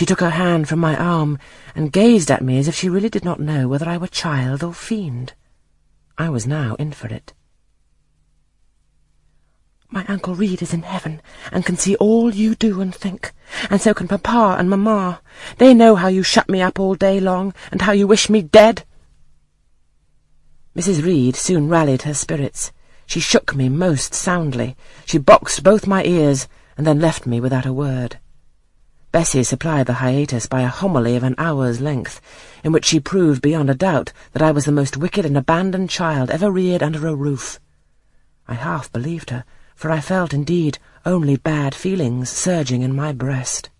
She took her hand from my arm and gazed at me as if she really did not know whether I were child or fiend. I was now in for it. My Uncle Reed is in heaven, and can see all you do and think, and so can Papa and Mamma. They know how you shut me up all day long, and how you wish me dead. Mrs. Reed soon rallied her spirits. She shook me most soundly. She boxed both my ears, and then left me without a word. Bessie supplied the hiatus by a homily of an hour's length, in which she proved beyond a doubt that I was the most wicked and abandoned child ever reared under a roof. I half believed her, for I felt, indeed, only bad feelings surging in my breast.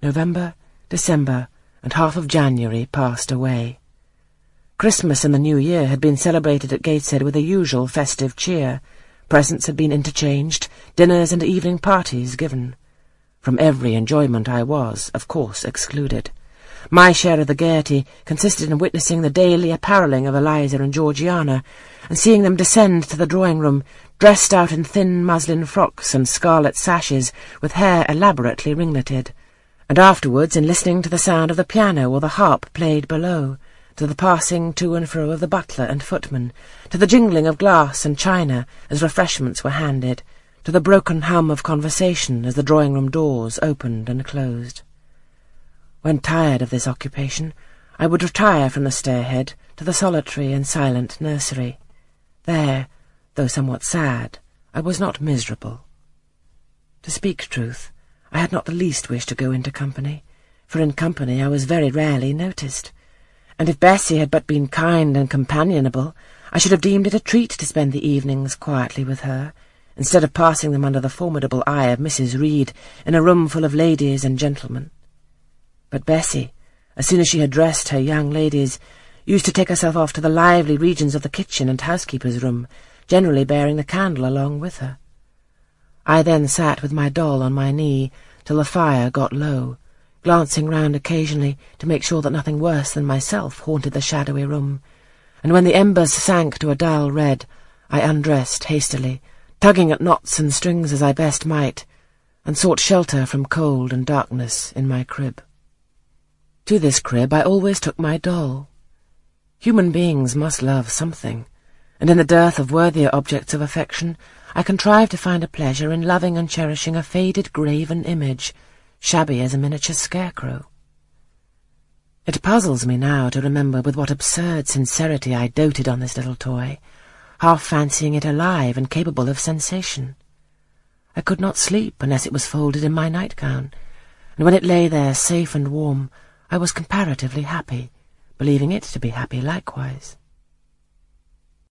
November, December, and half of January passed away. Christmas and the New Year had been celebrated at Gateshead with the usual festive cheer. Presents had been interchanged, dinners and evening parties given. From every enjoyment I was, of course, excluded. My share of the gaiety consisted in witnessing the daily apparelling of Eliza and Georgiana, and seeing them descend to the drawing-room, dressed out in thin muslin frocks and scarlet sashes, with hair elaborately ringleted, and afterwards in listening to the sound of the piano or the harp played below, to the passing to and fro of the butler and footman, to the jingling of glass and china as refreshments were handed, to the broken hum of conversation as the drawing-room doors opened and closed. When tired of this occupation, I would retire from the stairhead to the solitary and silent nursery. There, though somewhat sad, I was not miserable. To speak truth, I had not the least wish to go into company, for in company I was very rarely noticed, and if Bessie had but been kind and companionable, I should have deemed it a treat to spend the evenings quietly with her, instead of passing them under the formidable eye of Mrs. Reed in a room full of ladies and gentlemen. But Bessie, as soon as she had dressed her young ladies, used to take herself off to the lively regions of the kitchen and housekeeper's room, generally bearing the candle along with her. I then sat with my doll on my knee till the fire got low, glancing round occasionally to make sure that nothing worse than myself haunted the shadowy room, and when the embers sank to a dull red, I undressed hastily, tugging at knots and strings as I best might, and sought shelter from cold and darkness in my crib. To this crib I always took my doll. Human beings must love something, and in the dearth of worthier objects of affection, I contrived to find a pleasure in loving and cherishing a faded graven image, shabby as a miniature scarecrow. It puzzles me now to remember with what absurd sincerity I doted on this little toy, half fancying it alive and capable of sensation. I could not sleep unless it was folded in my nightgown, and when it lay there safe and warm, I was comparatively happy, believing it to be happy likewise.